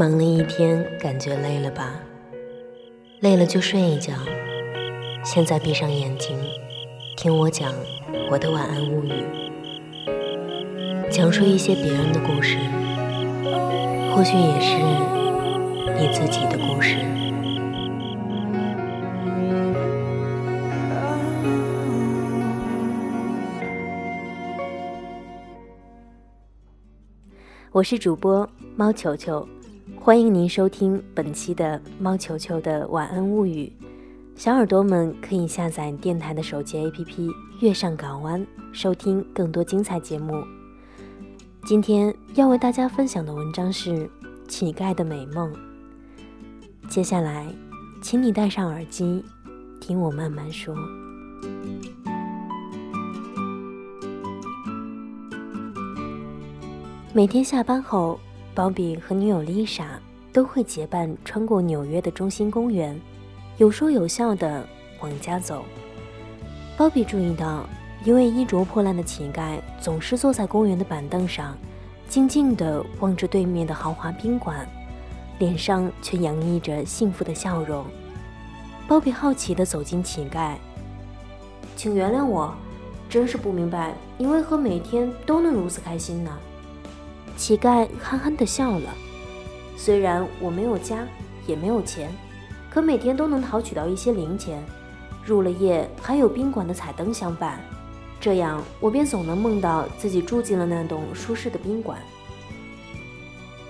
忙了一天，感觉累了吧？累了就睡一觉。现在闭上眼睛，听我讲我的晚安物语，讲述一些别人的故事，或许也是你自己的故事。我是主播猫球球。欢迎您收听本期的猫球球的晚安物语，小耳朵们可以下载电台的手机 APP“ 月上港湾”，收听更多精彩节目。今天要为大家分享的文章是《乞丐的美梦》。接下来，请你戴上耳机，听我慢慢说。每天下班后。鲍比和女友丽莎都会结伴穿过纽约的中心公园，有说有笑的往家走。鲍比注意到一位衣着破烂的乞丐总是坐在公园的板凳上，静静地望着对面的豪华宾馆，脸上却洋溢着幸福的笑容。鲍比好奇地走进乞丐，请原谅我，真是不明白你为何每天都能如此开心呢？乞丐憨憨地笑了。虽然我没有家，也没有钱，可每天都能讨取到一些零钱，入了夜还有宾馆的彩灯相伴，这样我便总能梦到自己住进了那栋舒适的宾馆。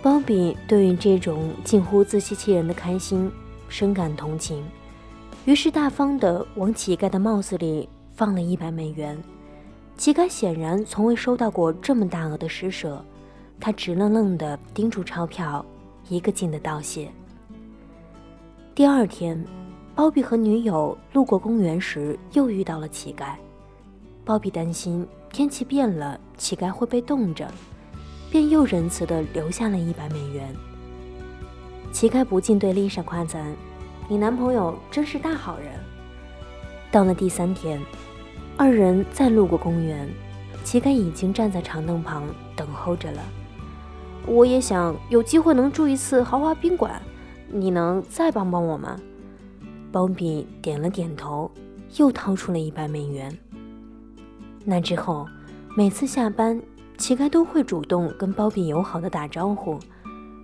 鲍比对于这种近乎自欺欺人的开心深感同情，于是大方地往乞丐的帽子里放了一百美元。乞丐显然从未收到过这么大额的施舍。他直愣愣地盯住钞票，一个劲地道谢。第二天，鲍比和女友路过公园时，又遇到了乞丐。鲍比担心天气变了，乞丐会被冻着，便又仁慈地留下了一百美元。乞丐不禁对丽莎夸赞：“你男朋友真是大好人。”到了第三天，二人再路过公园，乞丐已经站在长凳旁等候着了。我也想有机会能住一次豪华宾馆，你能再帮帮我吗？鲍比点了点头，又掏出了一百美元。那之后，每次下班，乞丐都会主动跟鲍比友好的打招呼，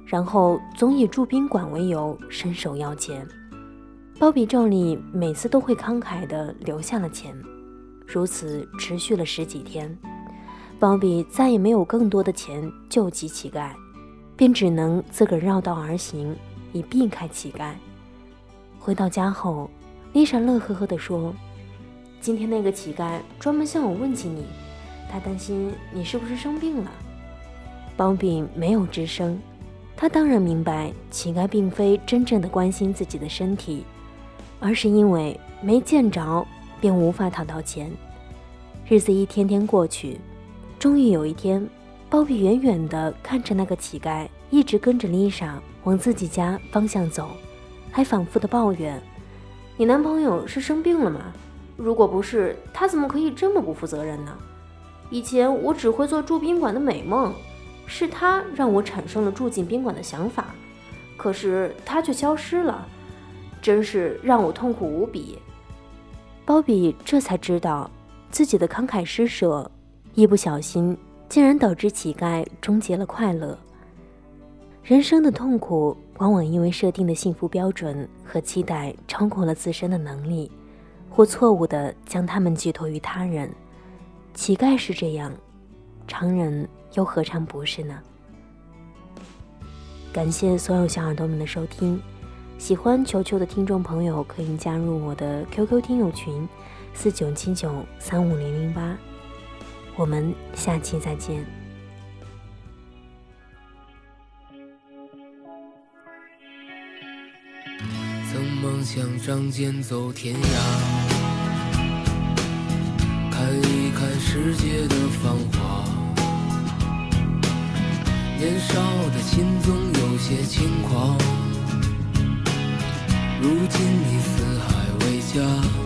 然后总以住宾馆为由伸手要钱。鲍比照例每次都会慷慨地留下了钱，如此持续了十几天。鲍比再也没有更多的钱救济乞丐，便只能自个儿绕道而行，以避开乞丐。回到家后，丽莎乐呵呵地说：“今天那个乞丐专门向我问起你，他担心你是不是生病了。”鲍比没有吱声，他当然明白乞丐并非真正的关心自己的身体，而是因为没见着便无法讨到钱。日子一天天过去。终于有一天，鲍比远远地看着那个乞丐，一直跟着丽莎往自己家方向走，还反复地抱怨：“你男朋友是生病了吗？如果不是，他怎么可以这么不负责任呢？以前我只会做住宾馆的美梦，是他让我产生了住进宾馆的想法，可是他却消失了，真是让我痛苦无比。”鲍比这才知道，自己的慷慨施舍。一不小心，竟然导致乞丐终结了快乐。人生的痛苦，往往因为设定的幸福标准和期待超过了自身的能力，或错误的将他们寄托于他人。乞丐是这样，常人又何尝不是呢？感谢所有小耳朵们的收听，喜欢球球的听众朋友可以加入我的 QQ 听友群：四九七九三五零零八。我们下期再见。曾梦想仗剑走天涯，看一看世界的繁华。年少的心总有些轻狂，如今你四海为家。